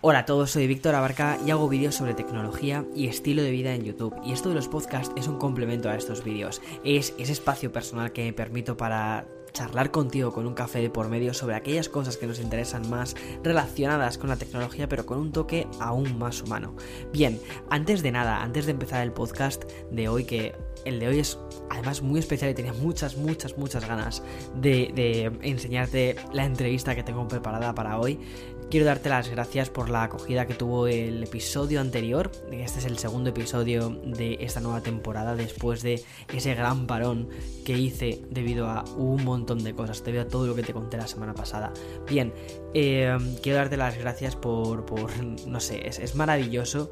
Hola a todos, soy Víctor Abarca y hago vídeos sobre tecnología y estilo de vida en YouTube. Y esto de los podcasts es un complemento a estos vídeos. Es ese espacio personal que me permito para charlar contigo con un café de por medio sobre aquellas cosas que nos interesan más relacionadas con la tecnología, pero con un toque aún más humano. Bien, antes de nada, antes de empezar el podcast de hoy, que el de hoy es además muy especial y tenía muchas, muchas, muchas ganas de, de enseñarte la entrevista que tengo preparada para hoy. Quiero darte las gracias por la acogida que tuvo el episodio anterior. Este es el segundo episodio de esta nueva temporada después de ese gran parón que hice debido a un montón de cosas, debido a todo lo que te conté la semana pasada. Bien, eh, quiero darte las gracias por, por no sé, es, es maravilloso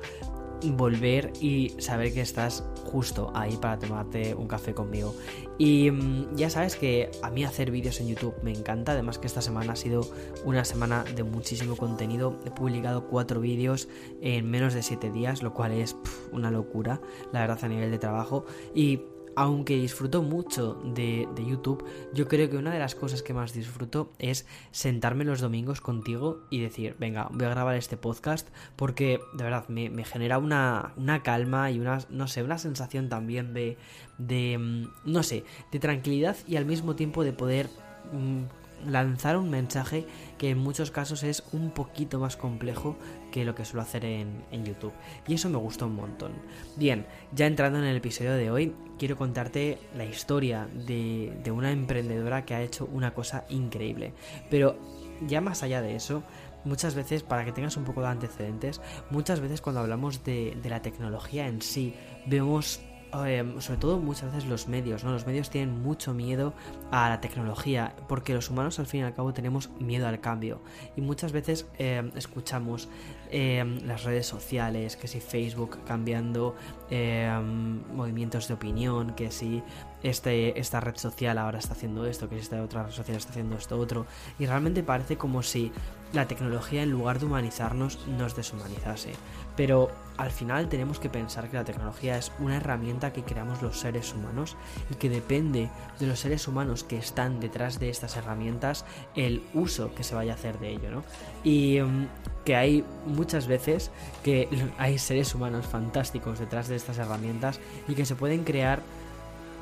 volver y saber que estás justo ahí para tomarte un café conmigo. Y mm, ya sabes que a mí hacer vídeos en YouTube me encanta, además que esta semana ha sido una semana de muchísimo contenido. He publicado cuatro vídeos en menos de siete días, lo cual es una locura, la verdad, a nivel de trabajo. Y aunque disfruto mucho de, de, YouTube, yo creo que una de las cosas que más disfruto es sentarme los domingos contigo y decir, venga, voy a grabar este podcast porque de verdad me, me genera una, una, calma y una, no sé, una sensación también de, de, mm, no sé, de tranquilidad y al mismo tiempo de poder mmm, lanzar un mensaje que en muchos casos es un poquito más complejo que lo que suelo hacer en, en, YouTube. Y eso me gusta un montón. Bien, ya entrando en el episodio de hoy, quiero contarte la historia de, de una emprendedora que ha hecho una cosa increíble. Pero ya más allá de eso, muchas veces, para que tengas un poco de antecedentes, muchas veces cuando hablamos de, de la tecnología en sí, vemos eh, sobre todo muchas veces los medios, ¿no? Los medios tienen mucho miedo a la tecnología, porque los humanos al fin y al cabo tenemos miedo al cambio. Y muchas veces eh, escuchamos eh, las redes sociales, que si Facebook cambiando movimientos de opinión, que si este, esta red social ahora está haciendo esto, que si esta otra red social está haciendo esto otro. Y realmente parece como si la tecnología en lugar de humanizarnos nos deshumanizase. Pero al final tenemos que pensar que la tecnología es una herramienta que creamos los seres humanos y que depende de los seres humanos que están detrás de estas herramientas el uso que se vaya a hacer de ello, ¿no? Y um, que hay muchas veces que hay seres humanos fantásticos detrás de estas herramientas y que se pueden crear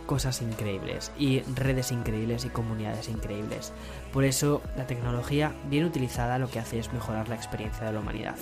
cosas increíbles y redes increíbles y comunidades increíbles. Por eso la tecnología bien utilizada lo que hace es mejorar la experiencia de la humanidad.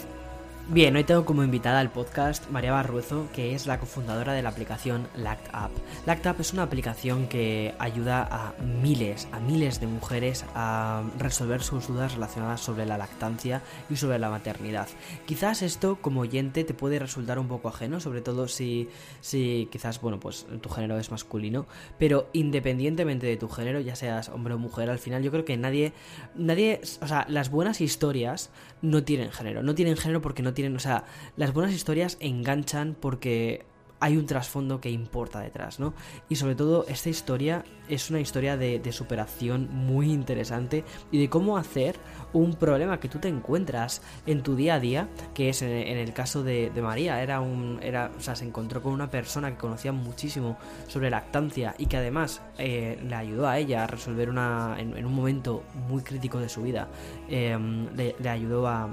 Bien, hoy tengo como invitada al podcast María Barruezo, que es la cofundadora de la aplicación LactApp. LactApp es una aplicación que ayuda a miles, a miles de mujeres a resolver sus dudas relacionadas sobre la lactancia y sobre la maternidad. Quizás esto como oyente te puede resultar un poco ajeno, sobre todo si, si quizás, bueno, pues tu género es masculino, pero independientemente de tu género, ya seas hombre o mujer, al final yo creo que nadie, nadie, o sea, las buenas historias no tienen género, no tienen género porque no tienen, o sea, las buenas historias enganchan porque hay un trasfondo que importa detrás, ¿no? Y sobre todo esta historia es una historia de, superación muy interesante y de cómo hacer un problema que tú te encuentras en tu día a día, que es en, el caso de, María, era un, era, o sea, se encontró con una persona que conocía muchísimo sobre lactancia y que además eh, le ayudó a ella a resolver una, en, un momento muy crítico de su vida, le, le, ayudó a,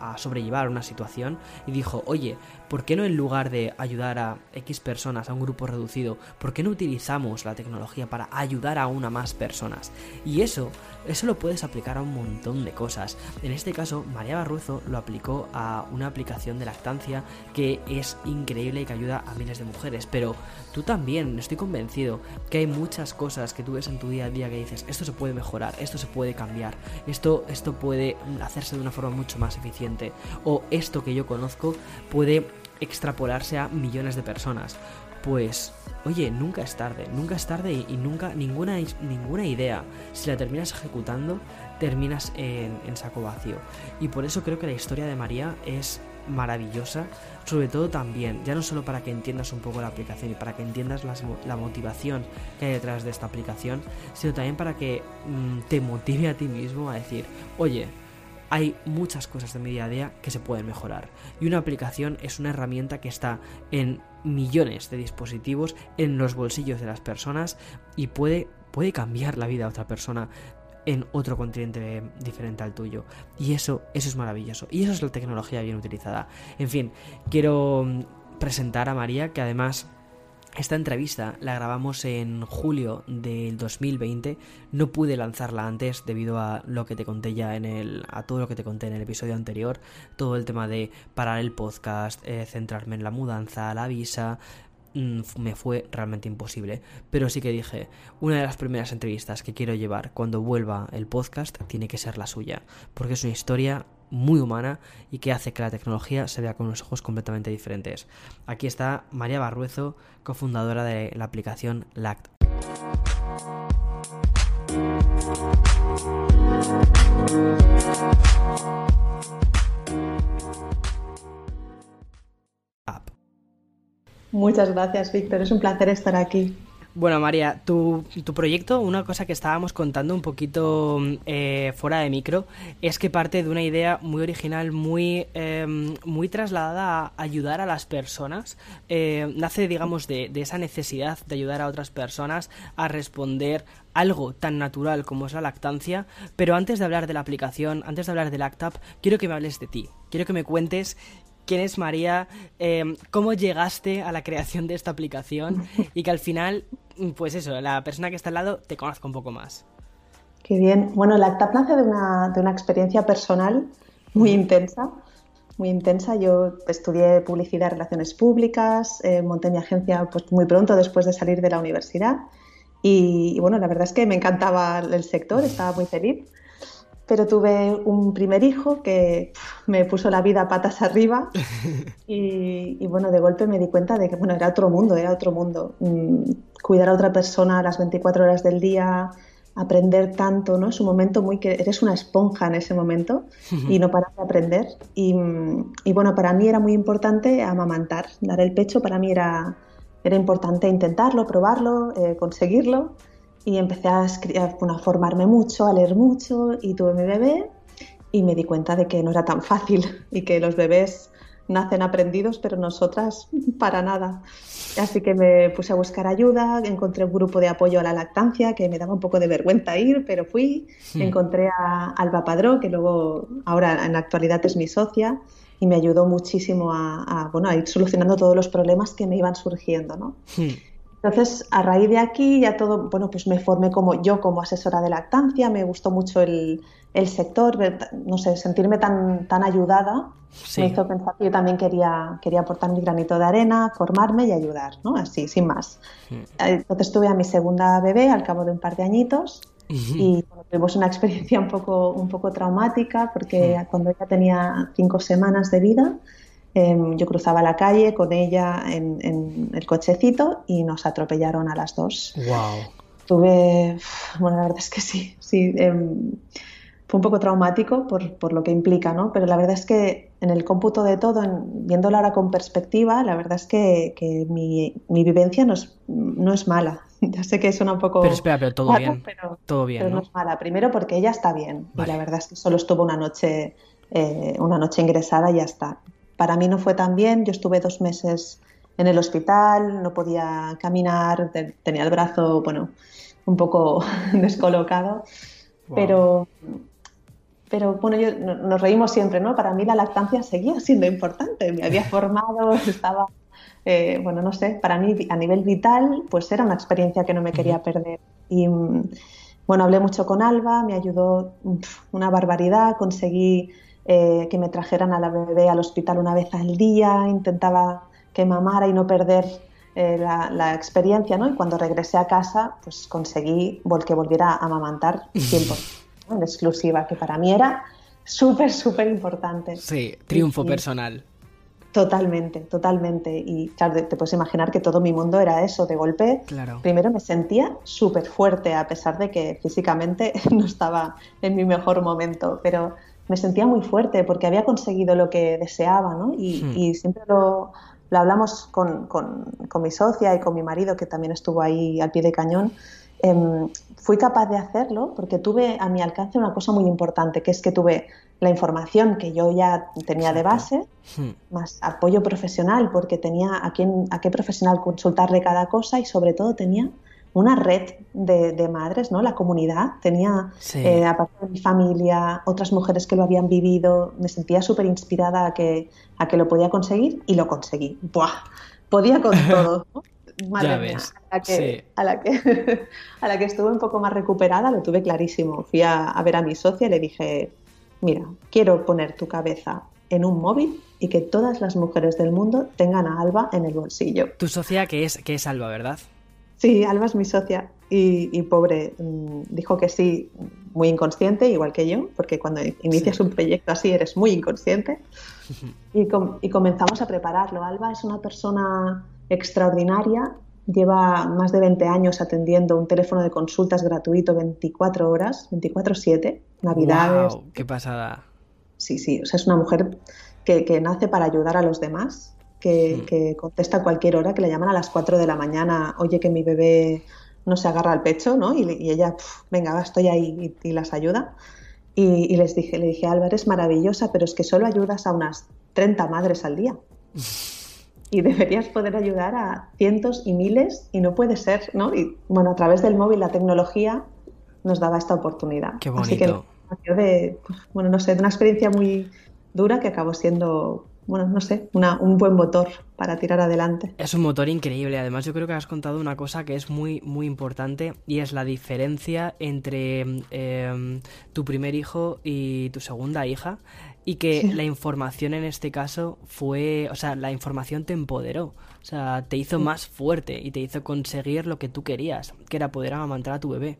a, a sobrellevar una situación y dijo, oye, ¿por qué no en lugar de ayudar a X personas, a un grupo reducido, ¿por qué no utilizamos la tecnología para ayudar a una más personas? Y eso, eso lo puedes aplicar a un montón de cosas. En este caso, María Barruzo lo aplicó a una aplicación de lactancia que es increíble y que ayuda a miles de mujeres. Pero tú también, estoy convencido que hay muchas cosas que tú ves en tu día a día que dices, esto se puede mejorar, esto se puede cambiar, esto, esto puede hacerse de una forma mucho más eficiente. O esto que yo conozco puede extrapolarse a millones de personas. Pues, oye, nunca es tarde, nunca es tarde y, nunca, ninguna, ninguna idea, si la terminas ejecutando, terminas en, saco vacío. Y por eso creo que la historia de María es maravillosa, sobre todo también, ya no solo para que entiendas un poco la aplicación y para que entiendas la motivación que hay detrás de esta aplicación, sino también para que mmm, te motive a ti mismo a decir, oye, hay muchas cosas de mi día a día que se pueden mejorar. Y una aplicación es una herramienta que está en millones de dispositivos, en los bolsillos de las personas y puede, puede cambiar la vida a otra persona en otro continente diferente al tuyo. Y eso, eso es maravilloso. Y eso es la tecnología bien utilizada. En fin, quiero mm, presentar a María, que además esta entrevista la grabamos en julio del 2020. No pude lanzarla antes debido a lo que te conté ya en el. a todo lo que te conté en el episodio anterior. Todo el tema de parar el podcast, eh, centrarme en la mudanza, la visa. Mm, me fue realmente imposible. Pero sí que dije, una de las primeras entrevistas que quiero llevar cuando vuelva el podcast tiene que ser la suya. Porque es una historia muy humana y que hace que la tecnología se vea con unos ojos completamente diferentes. Aquí está María Barruezo, cofundadora de la aplicación LACT. Muchas gracias, Víctor. Es un placer estar aquí. Bueno, María, tu, proyecto, una cosa que estábamos contando un poquito eh, fuera de micro, es que parte de una idea muy original, muy, em, muy trasladada a ayudar a las personas. Eh, nace, digamos, de, de, esa necesidad de ayudar a otras personas a responder algo tan natural como es la lactancia. Pero antes de hablar de la aplicación, antes de hablar del ActUp, quiero que me hables de ti. Quiero que me cuentes quién es María, em, cómo llegaste a la creación de esta aplicación y que al final, pues eso, la persona que está al lado te conozca un poco más. Qué bien. Bueno, la ACTAP nace de una, de una experiencia personal muy intensa. Muy intensa. Yo estudié publicidad y relaciones públicas, eh, monté mi agencia pues, muy pronto después de salir de la universidad. Y, y, bueno, la verdad es que me encantaba el sector, estaba muy feliz pero tuve un primer hijo que me puso la vida patas arriba y, bueno, de golpe me di cuenta de que, bueno, era otro mundo, era otro mundo. Mm, cuidar a otra persona las 24 horas del día, aprender tanto, ¿no? Es un momento muy que eres una esponja en ese momento y no paras de aprender. Y, y, bueno, para mí era muy importante amamantar, dar el pecho, para mí era, era importante intentarlo, probarlo, eh, conseguirlo y empecé a, a, formarme mucho, a leer mucho y tuve mi bebé y me di cuenta de que no era tan fácil y que los bebés nacen aprendidos, pero nosotras para nada. Así que me puse a buscar ayuda, encontré un grupo de apoyo a la lactancia que me daba un poco de vergüenza ir, pero fui. Hmm. Encontré a Alba Padró, que luego ahora en la actualidad es mi socia, y me ayudó muchísimo a, bueno, a ir solucionando todos los problemas que me iban surgiendo. ¿no? Hmm. Entonces, a raíz de aquí ya todo, bueno, pues me formé como yo como asesora de lactancia, me gustó mucho el, sector, no sé, sentirme tan, tan ayudada, me hizo pensar que yo también quería, quería aportar mi granito de arena, formarme y ayudar, ¿no? Así, sin más. Entonces tuve a mi segunda bebé al cabo de un par de añitos y tuvimos una experiencia un poco, un poco traumática porque cuando ella tenía cinco semanas de vida, Em, yo cruzaba la calle con ella en, el cochecito y nos atropellaron a las dos. Wow. Tuve, bueno, la verdad es que sí, sí. Em, fue un poco traumático por, lo que implica, ¿no? Pero la verdad es que en el cómputo de todo, en, viéndolo ahora con perspectiva, la verdad es que, mi, vivencia no es, no es mala. Ya sé que suena un poco... Pero espera, pero todo bien. Pero, todo bien, ¿no? es mala. Primero porque ella está bien. Y la verdad es que solo estuvo una noche, eh, una noche ingresada y ya está. Para mí no fue tan bien, yo estuve dos meses en el hospital, no podía caminar, tenía el brazo, bueno, un poco descolocado, pero, pero bueno, yo, nos reímos siempre, ¿no? Para mí la lactancia seguía siendo importante, me había formado, estaba, eh, bueno, no sé, para mí a nivel vital, pues era una experiencia que no me quería perder. Y bueno, hablé mucho con Alba, me ayudó una barbaridad, conseguí eh, que me trajeran a la bebé al hospital una vez al día, intentaba que mamara y no perder eh, la, experiencia, ¿no? Y cuando regresé a casa, pues conseguí que volviera a amamantar tiempo en exclusiva, que para mí era súper, súper importante. Sí, triunfo personal. Totalmente, totalmente. Y claro, te puedes imaginar que todo mi mundo era eso, de golpe. Claro. Primero me sentía súper fuerte, a pesar de que físicamente no estaba en mi mejor momento, pero me sentía muy fuerte porque había conseguido lo que deseaba, ¿no? Y, hmm. siempre lo, hablamos con, mi socia y con mi marido, que también estuvo ahí al pie de cañón. Em, fui capaz de hacerlo porque tuve a mi alcance una cosa muy importante, que es que tuve la información que yo ya tenía de base, hmm. más apoyo profesional porque tenía a, quién, a qué profesional consultarle cada cosa y sobre todo tenía una red de, madres, ¿no? La comunidad. Tenía, eh, aparte de mi familia, otras mujeres que lo habían vivido. Me sentía súper inspirada a que, a que lo podía conseguir y lo conseguí. ¡Buah! Podía con todo. Madre Mía, a, la que, a, la que, a la que estuve un poco más recuperada lo tuve clarísimo. Fui a, a ver a mi socia y le dije, mira, quiero poner tu cabeza en un móvil y que todas las mujeres del mundo tengan a Alba en el bolsillo. Tu socia que es, que es Alba, ¿verdad? Sí, Alba es mi socia y, pobre, mm, dijo que sí, muy inconsciente, igual que yo, porque cuando inicias un proyecto así eres muy inconsciente. Y, y, comenzamos a prepararlo. Alba es una persona extraordinaria, lleva más de 20 años atendiendo un teléfono de consultas gratuito 24 horas, 24/7, Navidades. Wow, ¡Qué pasada! Sí, sí, o sea, es una mujer que, que nace para ayudar a los demás Mm. que, contesta a cualquier hora, que le llaman a las 4 de la mañana, oye que mi bebé no se agarra al pecho, ¿no? Y, ella, venga, estoy ahí y, las ayuda. Y, les dije, le dije, Álvaro, es maravillosa, pero es que solo ayudas a unas 30 madres al día. y deberías poder ayudar a cientos y miles y no puede ser, ¿no? Y bueno, a través del móvil, la tecnología nos daba esta oportunidad. Qué bonito. Así que de, bueno, no sé, de una experiencia muy dura que acabó siendo bueno, no sé, un buen motor para tirar adelante. Es un motor increíble. Además, yo creo que has contado una cosa que es muy, muy importante y es la diferencia entre em, tu primer hijo y tu segunda hija. Y que la información en este caso fue, o sea, la información te empoderó, o sea, te hizo más fuerte y te hizo conseguir lo que tú querías, que era poder amamantar a tu bebé.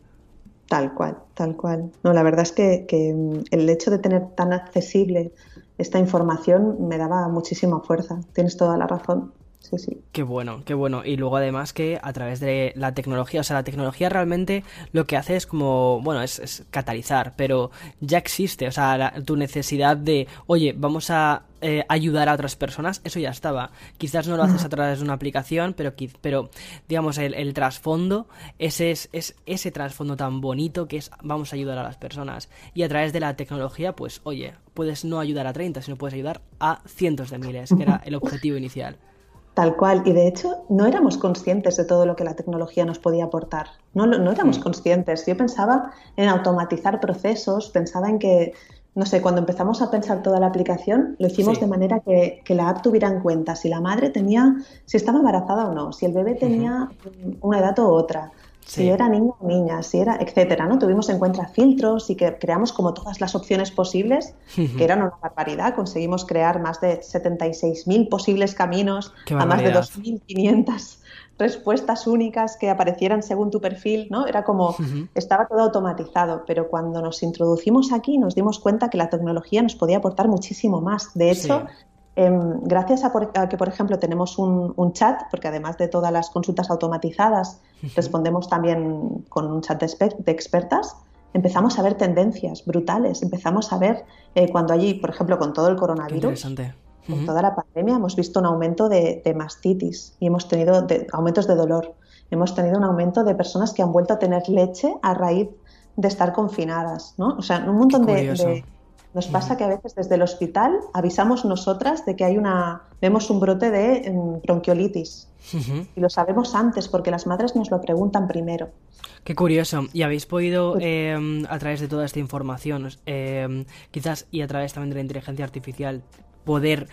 Tal cual, tal cual. No, la verdad es que, que el hecho de tener tan accesible esta información me daba muchísima fuerza. Tienes toda la razón. Sí, sí. Qué bueno, qué bueno. Y luego además que a través de la tecnología, o sea, la tecnología realmente lo que hace es como, bueno, es, catalizar, pero ya existe, o sea, tu necesidad de, oye, vamos a eh, ayudar a otras personas, eso ya estaba. Quizás no lo haces a través de una aplicación, pero, pero digamos, el, trasfondo, ese es, es ese trasfondo tan bonito que es vamos a ayudar a las personas. Y a través de la tecnología, pues, oye, puedes no ayudar a 30, sino puedes ayudar a cientos de miles, que era el objetivo inicial. Tal cual. Y de hecho, no éramos conscientes de todo lo que la tecnología nos podía aportar. No, no éramos mm. conscientes. Yo pensaba en automatizar procesos, pensaba en que, no sé, cuando empezamos a pensar toda la aplicación, lo hicimos de manera que, la app tuviera en cuenta si la madre tenía, si estaba embarazada o no, si el bebé tenía una edad u otra, si era niño o niña, si era, etcétera, ¿no? Tuvimos en cuenta filtros y que creamos como todas las opciones posibles, que eran una barbaridad. Conseguimos crear más de 76.000 posibles caminos a más de 2.500 respuestas únicas que aparecieran según tu perfil, ¿no? Era como, estaba todo automatizado, pero cuando nos introducimos aquí nos dimos cuenta que la tecnología nos podía aportar muchísimo más. De hecho, Em, gracias a, que, por ejemplo, tenemos un, chat, porque además de todas las consultas automatizadas, respondemos también con un chat de, expertas, empezamos a ver tendencias brutales. Empezamos a ver eh, cuando allí, por ejemplo, con todo el coronavirus, con toda la pandemia, hemos visto un aumento de, mastitis y hemos tenido aumentos de dolor. Hemos tenido un aumento de personas que han vuelto a tener leche a raíz de estar confinadas, ¿no? O sea, un montón de nos pasa que a veces desde el hospital avisamos nosotras de que hay una, vemos un brote de em, bronquiolitis. Y lo sabemos antes porque las madres nos lo preguntan primero. Qué curioso. Y habéis podido, pues em, a través de toda esta información, em, quizás y a través también de la inteligencia artificial, poder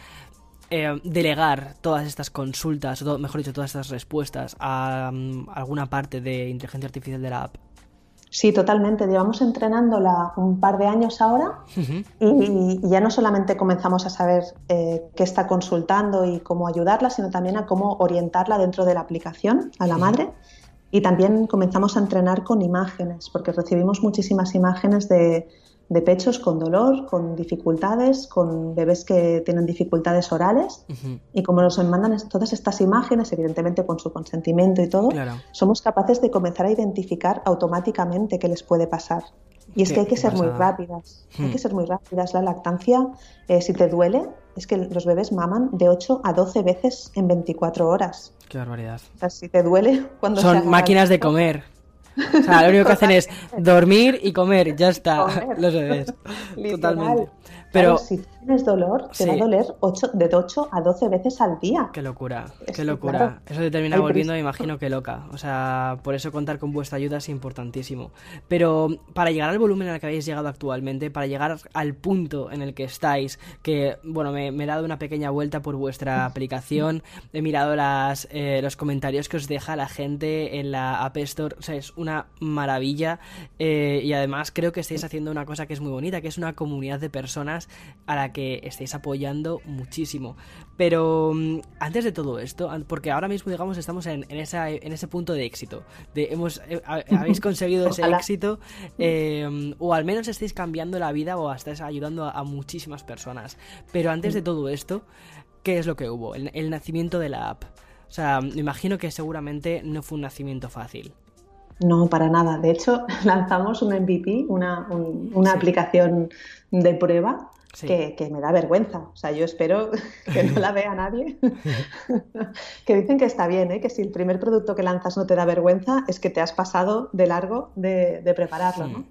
delegar todas estas consultas, o mejor dicho, todas estas respuestas a alguna parte de inteligencia artificial de la app. Sí, totalmente. Llevamos entrenándola un par de años ahora y, ya no solamente comenzamos a saber eh, qué está consultando y cómo ayudarla, sino también a cómo orientarla dentro de la aplicación a la madre. Y también comenzamos a entrenar con imágenes, porque recibimos muchísimas imágenes de, de pechos con dolor, con dificultades, con bebés que tienen dificultades orales. Y como nos mandan todas estas imágenes, evidentemente con su consentimiento y todo, somos capaces de comenzar a identificar automáticamente qué les puede pasar. Y es que hay que ser muy rápidas. Hay que hmm. ser muy rápidas. La lactancia, eh, si te duele, es que los bebés maman de 8 a 12 veces en 24 horas. Qué barbaridad. O sea, si te duele cuando Son máquinas de comer. O sea, lo único que hacen es dormir y comer, ya está, los bebés. Totalmente. Pero si tienes dolor, te va a doler 8, de 8 a 12 veces al día. Qué locura, qué locura. eso te termina volviendo, me imagino que loca. O sea, por eso contar con vuestra ayuda es importantísimo. Pero para llegar al volumen al que habéis llegado actualmente, para llegar al punto en el que estáis, que, bueno, me, he dado una pequeña vuelta por vuestra aplicación, he mirado las, eh, los comentarios que os deja la gente en la App Store, o sea, es una maravilla. Eh, y además creo que estáis haciendo una cosa que es muy bonita, que es una comunidad de personas a la que estáis apoyando muchísimo. Pero mm, antes de todo esto, porque ahora mismo, digamos, estamos en, en, en ese punto de éxito. De hemos, eh, habéis conseguido ese éxito, em, o al menos estáis cambiando la vida o estáis ayudando a, muchísimas personas. Pero antes de mm. todo esto, ¿qué es lo que hubo? El, nacimiento de la app. O sea, me imagino que seguramente no fue un nacimiento fácil. No, para nada. De hecho, lanzamos un MVP, una, una aplicación de prueba que, me da vergüenza. O sea, yo espero que no la vea nadie. que dicen que está bien, ¿eh? que si el primer producto que lanzas no te da vergüenza, es que te has pasado de largo de, prepararlo. ¿no?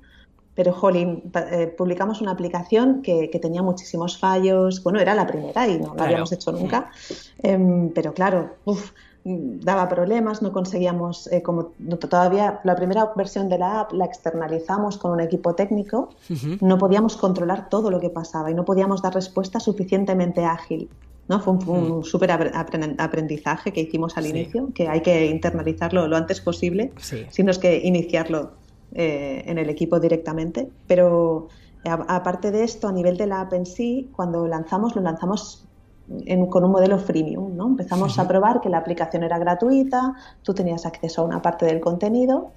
Pero, jolín, eh, publicamos una aplicación que, tenía muchísimos fallos. Bueno, era la primera y no la habíamos hecho nunca. Em, pero claro, uff daba problemas, no conseguíamos, eh, como todavía la primera versión de la app la externalizamos con un equipo técnico, no podíamos controlar todo lo que pasaba y no podíamos dar respuesta suficientemente ágil. ¿no? Fue un, súper aprendizaje que hicimos al inicio, que hay que internalizarlo lo antes posible, sino es que iniciarlo eh, en el equipo directamente. Pero aparte de esto, a nivel de la app en sí, cuando lanzamos, lo lanzamos con un modelo freemium. ¿no? Empezamos a probar que la aplicación era gratuita, tú tenías acceso a una parte del contenido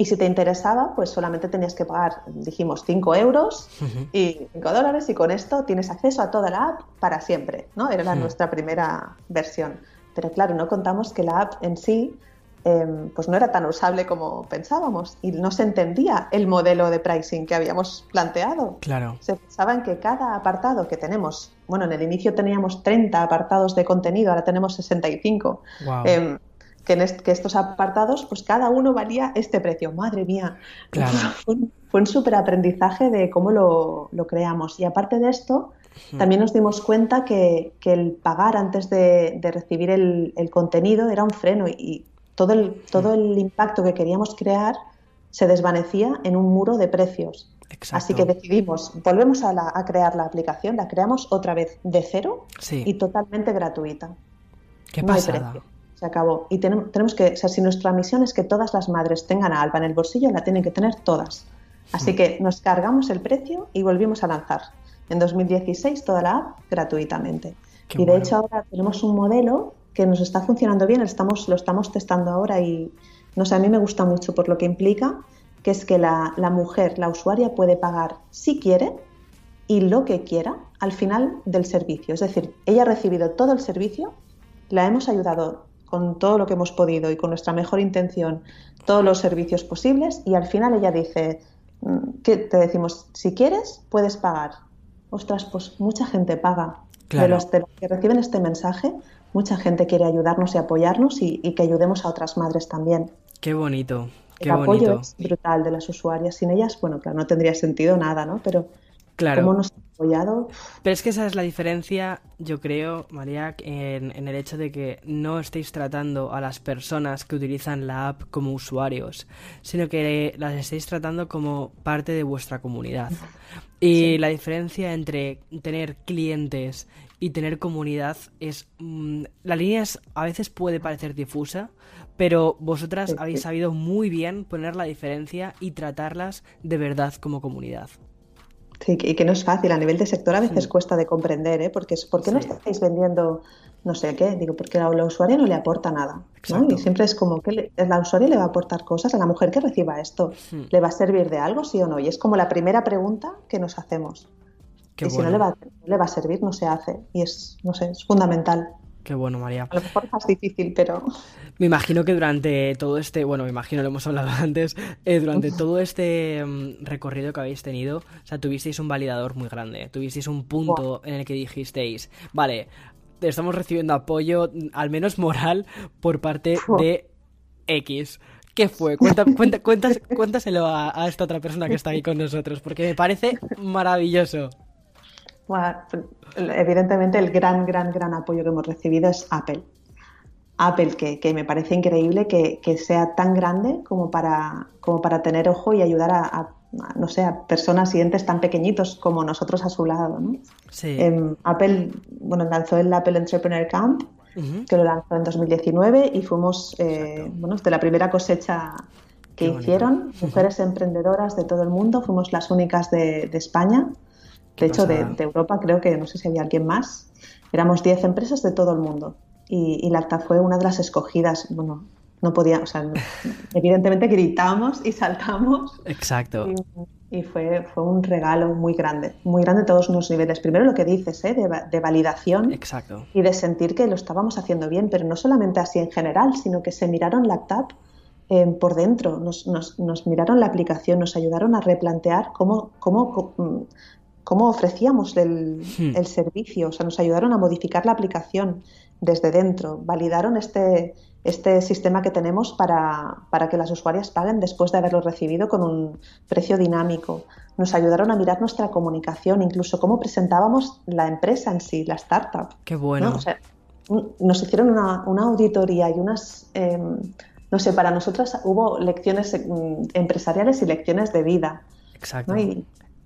y si te interesaba, pues solamente tenías que pagar, dijimos, 5 euros y 5 dólares y con esto tienes acceso a toda la app para siempre. ¿no? Era nuestra primera versión. Pero claro, no contamos que la app en sí Em, pues no era tan usable como pensábamos y no se entendía el modelo de pricing que habíamos planteado. Claro. Se pensaba en que cada apartado que tenemos, bueno, en el inicio teníamos 30 apartados de contenido, ahora tenemos 65. Em, que, en que estos apartados, pues cada uno valía este precio. Madre mía. Claro. Fue, un, súper aprendizaje de cómo lo, creamos. Y aparte de esto, también nos dimos cuenta que, el pagar antes de, recibir el, el, contenido era un freno y todo el, todo el impacto que queríamos crear se desvanecía en un muro de precios. Así que decidimos, volvemos a, crear la aplicación, la creamos otra vez de cero y totalmente gratuita. ¿Qué no precio. Se acabó. Y tenemos, que, o sea, si nuestra misión es que todas las madres tengan a Alba en el bolsillo, la tienen que tener todas. Así hmm. que nos cargamos el precio y volvimos a lanzar. En 2016 toda la app gratuitamente. y de hecho ahora tenemos un modelo que nos está funcionando bien, estamos, lo estamos testando ahora y no sé, a mí me gusta mucho por lo que implica, que es que la, mujer, la usuaria puede pagar si quiere y lo que quiera al final del servicio. Es decir, ella ha recibido todo el servicio, la hemos ayudado con todo lo que hemos podido y con nuestra mejor intención, todos los servicios posibles y al final ella dice, mm, que te decimos, si quieres, puedes pagar. Ostras, pues mucha gente paga. De, los, que reciben este mensaje, mucha gente quiere ayudarnos y apoyarnos y, que ayudemos a otras madres también. Qué bonito. Qué el apoyo es brutal de las usuarias. Sin ellas, bueno, claro, no tendría sentido nada, ¿no? Pero claro. cómo nos han apoyado. Pero es que esa es la diferencia, yo creo, María, en, en, el hecho de que no estéis tratando a las personas que utilizan la app como usuarios, sino que las estéis tratando como parte de vuestra comunidad. Y la diferencia entre tener clientes y tener comunidad es... Mm, la línea a veces puede parecer difusa, pero vosotras habéis sabido muy bien poner la diferencia y tratarlas de verdad como comunidad. Sí, y que no es fácil. A nivel de sector a veces cuesta de comprender, ¿eh? Porque es, ¿por qué no estáis vendiendo no sé qué? Digo, porque a la usuaria no le aporta nada. ¿no? Y siempre es como que la usuaria le va a aportar cosas a la mujer que reciba esto. ¿Le va a servir de algo, sí o no? Y es como la primera pregunta que nos hacemos y si no le, va, le va a servir, no se hace. Y es, no sé, es fundamental. Qué bueno, María. A lo mejor es más difícil, pero... Me imagino que durante todo este, bueno, me imagino, lo hemos hablado antes, eh, durante todo este mm, recorrido que habéis tenido, o sea, tuvisteis un validador muy grande, tuvisteis un punto en el que dijisteis, vale, estamos recibiendo apoyo, al menos moral, por parte de X. ¿Qué fue? Cuenta, cuenta, cuéntaselo a, a esta otra persona que está aquí con nosotros, porque me parece maravilloso. evidentemente el gran, gran, gran apoyo que hemos recibido es Apple. Apple, que, me parece increíble que, sea tan grande como para, como para tener ojo y ayudar a, no sé, a personas y entes tan pequeñitos como nosotros a su lado. ¿no? Em, Apple bueno, lanzó el Apple Entrepreneur Camp, que lo lanzó en 2019 y fuimos eh, bueno, de la primera cosecha que hicieron, mujeres emprendedoras de todo el mundo, fuimos las únicas de, España, de hecho de, de, Europa creo que no sé si había alguien más, éramos 10 empresas de todo el mundo y, y Lacta fue una de las escogidas. Bueno, no podía, o sea, evidentemente gritamos y saltamos. Exacto. Y, fue, fue un regalo muy grande, muy grande a todos los niveles. Primero lo que dices, ¿eh? de, validación Exacto. y de sentir que lo estábamos haciendo bien, pero no solamente así en general, sino que se miraron Lactap eh, por dentro, nos, nos, nos, miraron la aplicación, nos ayudaron a replantear cómo, cómo, cómo ofrecíamos el, hmm. el servicio, o sea, nos ayudaron a modificar la aplicación desde dentro, validaron este, este sistema que tenemos para, para, que las usuarias paguen después de haberlo recibido con un precio dinámico. Nos ayudaron a mirar nuestra comunicación, incluso cómo presentábamos la empresa en sí, la startup. Qué bueno. nos hicieron una, una, auditoría y unas, em, no sé, para nosotras hubo lecciones em, empresariales y lecciones de vida. Exacto.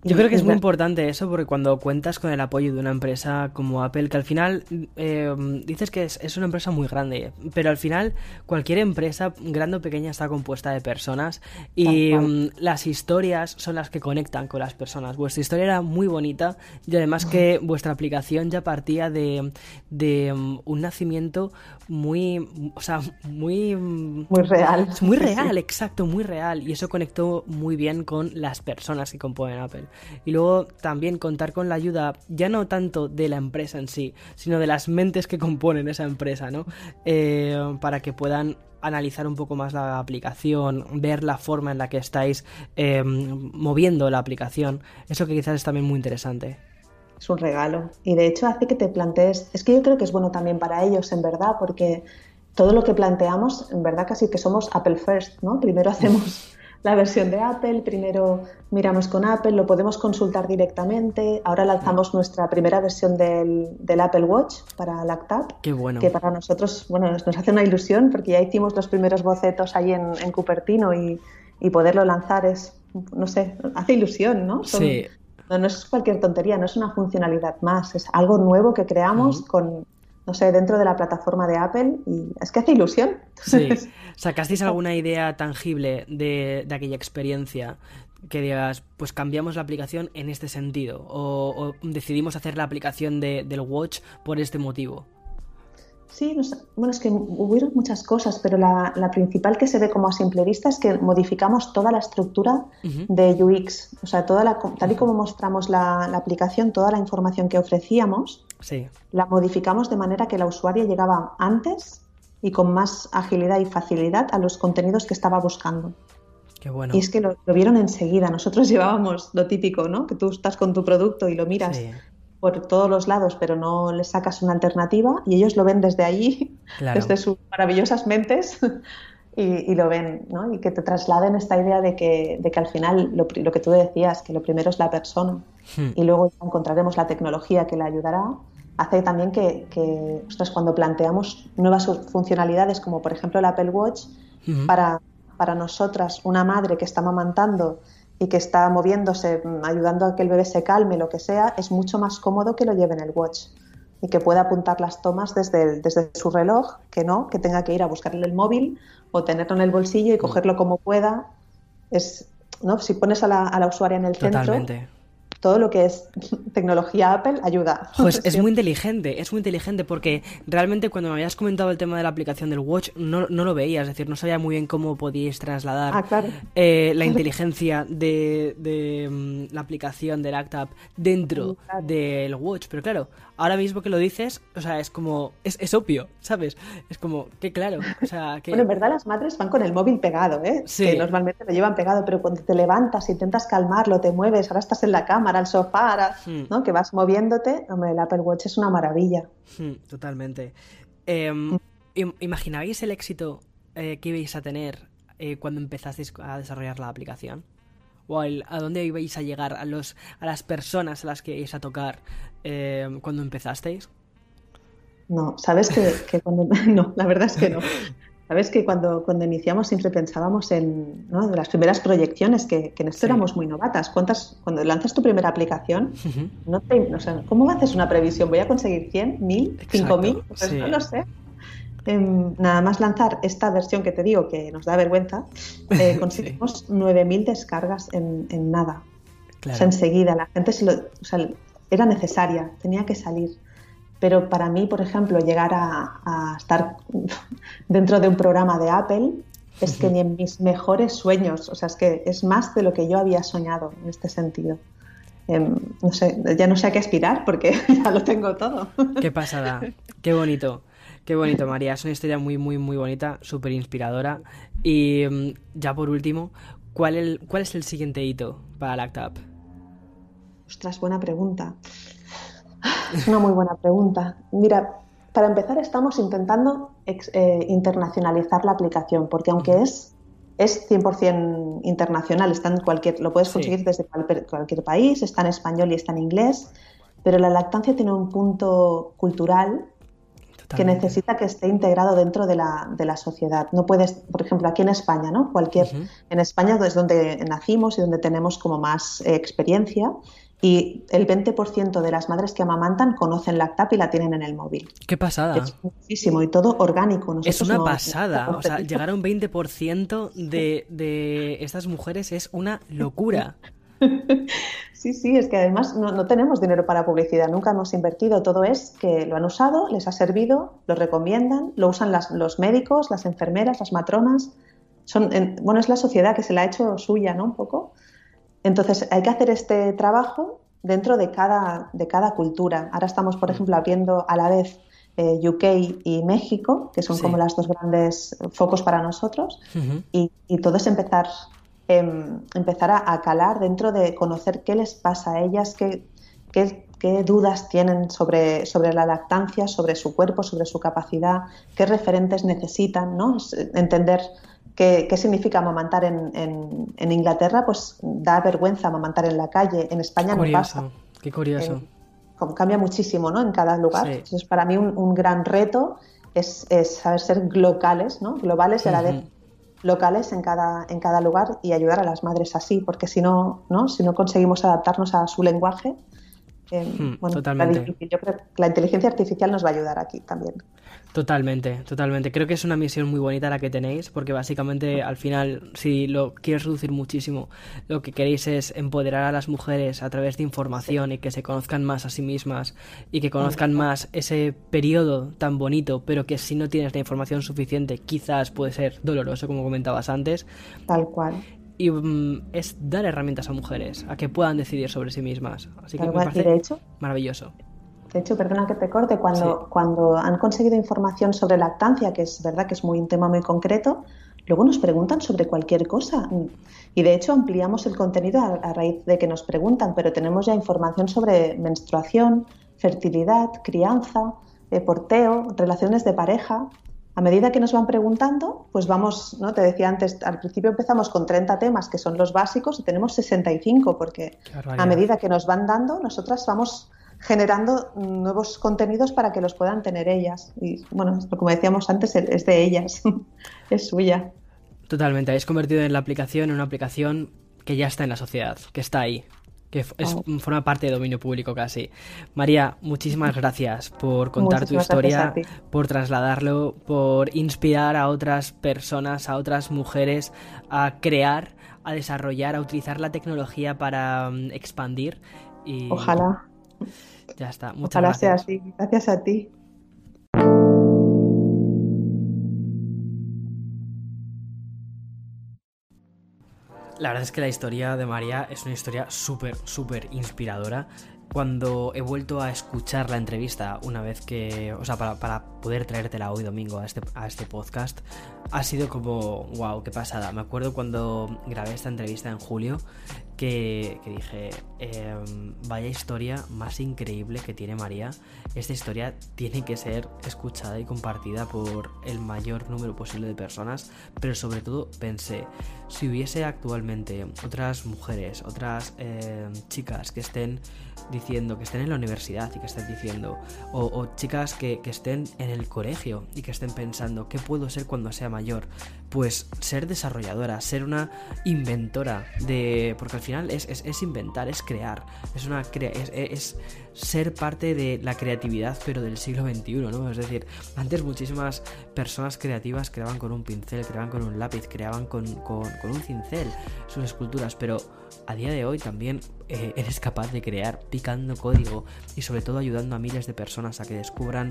Yo creo que es muy importante eso porque cuando cuentas con el apoyo de una empresa como Apple, que al final eh, dices que es, una empresa muy grande, pero al final cualquier empresa, grande o pequeña, está compuesta de personas y mm, las historias son las que conectan con las personas. Vuestra historia era muy bonita y además que vuestra aplicación ya partía de, de mm, un nacimiento muy, o sea, muy... Muy real. Muy real, exacto, muy real. Y eso conectó muy bien con las personas que componen Apple. Y luego también contar con la ayuda, ya no tanto de la empresa en sí, sino de las mentes que componen esa empresa, ¿no? Eh, para que puedan analizar un poco más la aplicación, ver la forma en la que estáis eh, moviendo la aplicación. Eso que quizás es también muy interesante es un regalo. Y de hecho hace que te plantees, es que yo creo que es bueno también para ellos, en verdad, porque todo lo que planteamos, en verdad casi que somos Apple First, ¿no? Primero hacemos la versión de Apple, primero miramos con Apple, lo podemos consultar directamente. Ahora lanzamos nuestra primera versión del, Apple Watch para Lactap. Qué bueno. Que para nosotros, bueno, nos, hace una ilusión porque ya hicimos los primeros bocetos ahí en, Cupertino y, poderlo lanzar es, no sé, hace ilusión, ¿no? sí no, no es cualquier tontería, no es una funcionalidad más, es algo nuevo que creamos con, no sé, dentro de la plataforma de Apple y es que hace ilusión. Sí. ¿Sacasteis alguna idea tangible de, aquella experiencia? Que digas, pues cambiamos la aplicación en este sentido o, decidimos hacer la aplicación del Watch por este motivo. Sí, bueno, es que hubieron muchas cosas, pero la, principal que se ve como a simple vista es que modificamos toda la estructura de UX, o sea, toda la, tal y como mostramos la, aplicación, toda la información que ofrecíamos, la modificamos de manera que la usuaria llegaba antes y con más agilidad y facilidad a los contenidos que estaba buscando. Qué bueno. Y es que lo, vieron enseguida. Nosotros llevábamos lo típico, ¿no? Que tú estás con tu producto y lo miras por todos los lados, pero no les sacas una alternativa y ellos lo ven desde allí, desde sus maravillosas mentes y, lo ven, ¿no? Y que te trasladen esta idea de que, de que al final lo, lo, que tú decías, que lo primero es la persona hmm. y luego encontraremos la tecnología que le ayudará, hace también que, que cuando planteamos nuevas funcionalidades, como por ejemplo el Apple Watch, para, para nosotras, una madre que está amamantando y que está moviéndose, ayudando a que el bebé se calme, lo que sea, es mucho más cómodo que lo lleve en el watch y que pueda apuntar las tomas desde, desde su reloj, que no, que tenga que ir a buscarle el móvil o tenerlo en el bolsillo y cogerlo como pueda. Es, ¿no? Si pones a la, a la usuaria en el centro, todo lo que es tecnología Apple ayuda. Pues es muy inteligente, es muy inteligente porque realmente cuando me habías comentado el tema de la aplicación del Watch no, no lo veía, es decir, no sabía muy bien cómo podíais trasladar ah, eh, la inteligencia de, de mm, la aplicación del ActApp dentro del Watch, pero claro, ahora mismo que lo dices, o sea, es como, es, es obvio, ¿sabes? Es como, que claro, o sea, que... Bueno, en verdad las madres van con el móvil pegado, ¿eh? Sí. Que normalmente lo llevan pegado, pero cuando te levantas, intentas calmarlo, te mueves, ahora estás en la cámara, al sofá, hmm. ¿no? Que vas moviéndote, hombre, el Apple Watch es una maravilla. Hmm, totalmente. Em, ¿Imaginabais el éxito eh, que ibais a tener eh, cuando empezasteis a desarrollar la aplicación? O a dónde ibais a llegar, a, los, a las personas a las que ibais a tocar eh, cuando empezasteis? No, sabes que, cuando... No, la verdad es que no. Sabes que cuando, cuando iniciamos siempre pensábamos en ¿no? de las primeras proyecciones, que, en esto éramos muy novatas. ¿Cuántas, cuando lanzas tu primera aplicación, no te, ¿cómo haces una previsión? ¿Voy a conseguir 100, 1000, 5000? Pues no lo sé. Em, nada más lanzar esta versión que te digo que nos da vergüenza, eh, conseguimos 9.000 descargas en, nada. O sea, enseguida, la gente se lo, o sea, era necesaria, tenía que salir. Pero para mí, por ejemplo, llegar a, estar dentro de un programa de Apple es que ni en mis mejores sueños, o sea, es que es más de lo que yo había soñado en este sentido. Em, no sé, ya no sé a qué aspirar porque ya lo tengo todo. Qué pasada, qué bonito. Qué bonito, María. Es una historia muy, muy, muy bonita, súper inspiradora. Y mm, ya por último, ¿cuál, el, ¿cuál es el siguiente hito para Lactap? Ostras, buena pregunta. Es una muy buena pregunta. Mira, para empezar estamos intentando eh, internacionalizar la aplicación, porque aunque es, es 100% internacional, está en cualquier, lo puedes conseguir desde cualquier país, está en español y está en inglés, pero la lactancia tiene un punto cultural que necesita que esté integrado dentro de la, de la, sociedad. No puedes, por ejemplo, aquí en España, ¿no? Cualquier, En España es donde nacimos y donde tenemos como más eh, experiencia y el 20% de las madres que amamantan conocen Lactap y la tienen en el móvil. ¡Qué pasada! Es muchísimo y todo orgánico. es una pasada. o sea, llegar a un 20% de, de estas mujeres es una locura. Sí, sí, es que además no, tenemos dinero para publicidad, nunca hemos invertido, todo es que lo han usado, les ha servido, lo recomiendan, lo usan los médicos, las enfermeras, las matronas. Son, bueno, es la sociedad que se la ha hecho suya, ¿no? Un poco. Entonces, hay que hacer este trabajo dentro de cada, de cada cultura. Ahora estamos, por ejemplo, viendo a la vez eh, UK y México, que son como las dos grandes focos para nosotros, y, y, todo es empezar Em, empezar a, calar dentro de conocer qué les pasa a ellas, qué, qué, dudas tienen sobre, sobre la lactancia, sobre su cuerpo, sobre su capacidad, qué referentes necesitan, ¿no? entender qué, qué, significa amamantar en, en, Inglaterra, pues da vergüenza amamantar en la calle, en España no pasa. Qué curioso. cambia muchísimo ¿no? en cada lugar. Entonces, para mí un, gran reto es, es, saber ser globales, ¿no? globales y a la vez locales en cada, en cada lugar y ayudar a las madres así, porque si no, ¿no? si no conseguimos adaptarnos a su lenguaje, eh, hmm, bueno, totalmente. yo creo que la inteligencia artificial nos va a ayudar aquí también. Totalmente, totalmente. Creo que es una misión muy bonita la que tenéis, porque básicamente al final, si lo quieres reducir muchísimo, lo que queréis es empoderar a las mujeres a través de información y que se conozcan más a sí mismas y que conozcan más ese periodo tan bonito, pero que si no tienes la información suficiente, quizás puede ser doloroso, como comentabas antes. Tal cual y mm, es dar herramientas a mujeres a que puedan decidir sobre sí mismas. Así que me parece hecho, maravilloso. De hecho, perdona que te corte, cuando, cuando han conseguido información sobre lactancia, que es verdad que es muy un tema muy concreto, luego nos preguntan sobre cualquier cosa. Y de hecho ampliamos el contenido a, raíz de que nos preguntan, pero tenemos ya información sobre menstruación, fertilidad, crianza, eh, porteo, relaciones de pareja. A medida que nos van preguntando, pues vamos, ¿no? Te decía antes, al principio empezamos con 30 temas que son los básicos y tenemos 65, porque a medida que nos van dando, nosotras vamos generando nuevos contenidos para que los puedan tener ellas. Y bueno, como decíamos antes, es de ellas, es suya. Totalmente, habéis convertido en la aplicación en una aplicación que ya está en la sociedad, que está ahí, que es, oh. forma parte de dominio público casi. María, muchísimas gracias por contar tu historia, por trasladarlo, por inspirar a otras personas, a otras mujeres a crear, a desarrollar, a utilizar la tecnología para mm, expandir. Y... Ojalá. Ya está. Muchas Ojalá sea así. Gracias a ti. La verdad es que la historia de María es una historia súper, súper inspiradora. Cuando he vuelto a escuchar la entrevista una vez que, o sea, para, para poder traértela hoy domingo a este, a este podcast, ha sido como, wow, qué pasada. Me acuerdo cuando grabé esta entrevista en julio que, dije, em, vaya historia más increíble que tiene María. Esta historia tiene que ser escuchada y compartida por el mayor número posible de personas, pero sobre todo pensé, si hubiese actualmente otras mujeres, otras em, chicas que estén diciendo, que estén en la universidad y que estén diciendo, o, chicas que, estén en el colegio y que estén pensando, ¿qué puedo ser cuando sea mayor? Pues ser desarrolladora, ser una inventora de... porque final es, es, inventar, es crear, es, una es, es, ser parte de la creatividad pero del siglo XXI, ¿no? Es decir, antes muchísimas personas creativas creaban con un pincel, creaban con un lápiz, creaban con, con, con un cincel sus esculturas, pero a día de hoy también eh, eres capaz de crear picando código y sobre todo ayudando a miles de personas a que descubran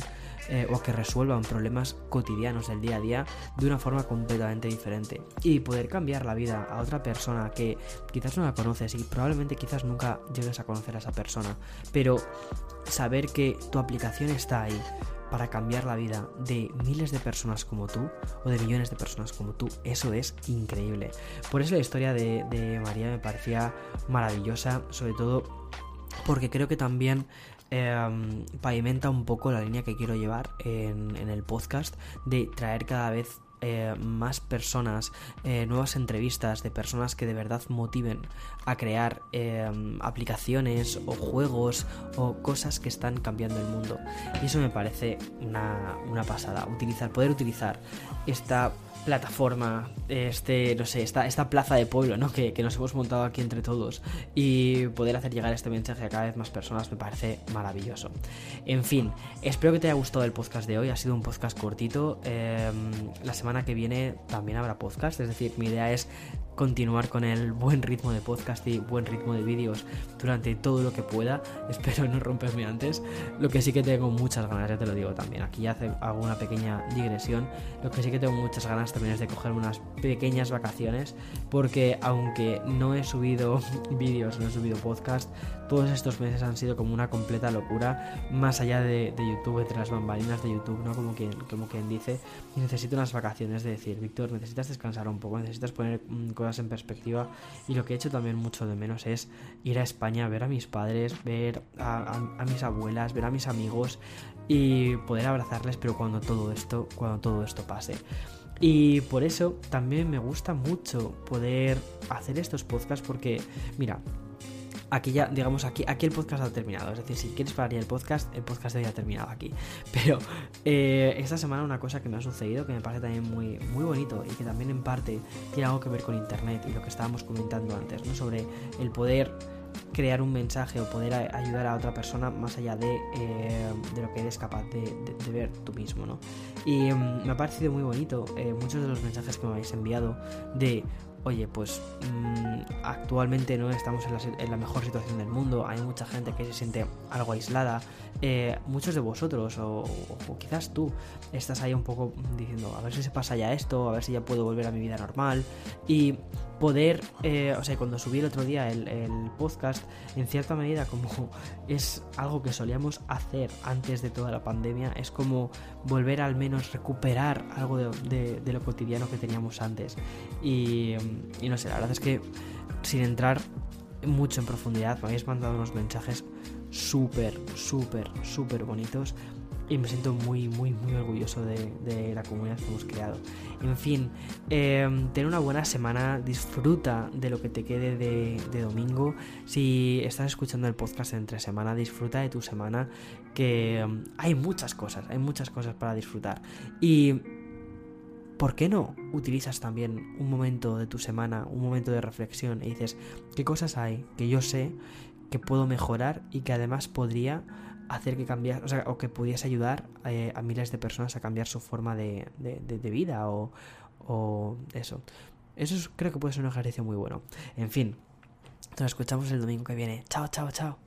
eh, o a que resuelvan problemas cotidianos del día a día de una forma completamente diferente. Y poder cambiar la vida a otra persona que quizás no la conoces y probablemente quizás nunca llegues a conocer a esa persona. Pero saber que tu aplicación está ahí para cambiar la vida de miles de personas como tú o de millones de personas como tú. Eso es increíble. Por eso la historia de, María me parecía maravillosa, sobre todo porque creo que también em, pavimenta un poco la línea que quiero llevar en, en, el podcast de traer cada vez eh, más personas, eh, nuevas entrevistas de personas que de verdad motiven a crear eh, aplicaciones o juegos o cosas que están cambiando el mundo. Y eso me parece una, una pasada. Utilizar, poder utilizar esta plataforma, este, no sé, esta, esta plaza de pueblo, ¿no? Que, nos hemos montado aquí entre todos y poder hacer llegar este mensaje a cada vez más personas me parece maravilloso. En fin, espero que te haya gustado el podcast de hoy, ha sido un podcast cortito. Em, la semana que viene también habrá podcast, es decir, mi idea es continuar con el buen ritmo de podcast y buen ritmo de vídeos durante todo lo que pueda. Espero no romperme antes. Lo que sí que tengo muchas ganas, ya te lo digo también. Aquí ya hago una pequeña digresión. Lo que sí que tengo muchas ganas también es de coger unas pequeñas vacaciones. Porque aunque no he subido vídeos, no he subido podcast, todos estos meses han sido como una completa locura. Más allá de, YouTube, entre las bambalinas de YouTube, ¿no? Como quien, como quien dice. Necesito unas vacaciones de decir, Víctor, necesitas descansar un poco, necesitas poner en perspectiva y lo que he hecho también mucho de menos es ir a España, ver a mis padres, ver a, mis abuelas, ver a mis amigos y poder abrazarles, pero cuando todo esto, cuando todo esto pase. Y por eso también me gusta mucho poder hacer estos podcasts porque, mira, aquí ya, digamos, aquí, aquí el podcast ha terminado. Es decir, si quieres parar el podcast, el podcast ya ha terminado aquí. Pero eh, esta semana una cosa que me ha sucedido que me parece también muy, muy bonito y que también en parte tiene algo que ver con internet y lo que estábamos comentando antes, ¿no? Sobre el poder crear un mensaje o poder ayudar a otra persona más allá de, eh, de lo que eres capaz de, ver tú mismo, ¿no? Y mm, me ha parecido muy bonito eh, muchos de los mensajes que me habéis enviado de oye, pues mm, actualmente no estamos en la, mejor situación del mundo, hay mucha gente que se siente algo aislada, eh, muchos de vosotros o, quizás tú estás ahí un poco diciendo, a ver si se pasa ya esto, a ver si ya puedo volver a mi vida normal y poder, eh, o sea, cuando subí el otro día el, podcast, en cierta medida como es algo que solíamos hacer antes de toda la pandemia, es como volver al menos recuperar algo de, de lo cotidiano que teníamos antes. Y y no sé, la verdad es que sin entrar mucho en profundidad, me habéis mandado unos mensajes súper, súper, súper bonitos y me siento muy, muy, muy orgulloso de, la comunidad que hemos creado. En fin, eh, ten una buena semana, disfruta de lo que te quede de, de, domingo. Si estás escuchando el podcast entre semana, disfruta de tu semana, que em, hay muchas cosas, hay muchas cosas para disfrutar. Y ¿por qué no utilizas también un momento de tu semana, un momento de reflexión y dices, ¿qué cosas hay que yo sé que puedo mejorar y que además podría hacer que cambiar, o sea, o que pudiese ayudar eh, a miles de personas a cambiar su forma de, vida o, o, eso. Eso creo que puede ser un ejercicio muy bueno. En fin, nos escuchamos el domingo que viene. Chao, chao, chao.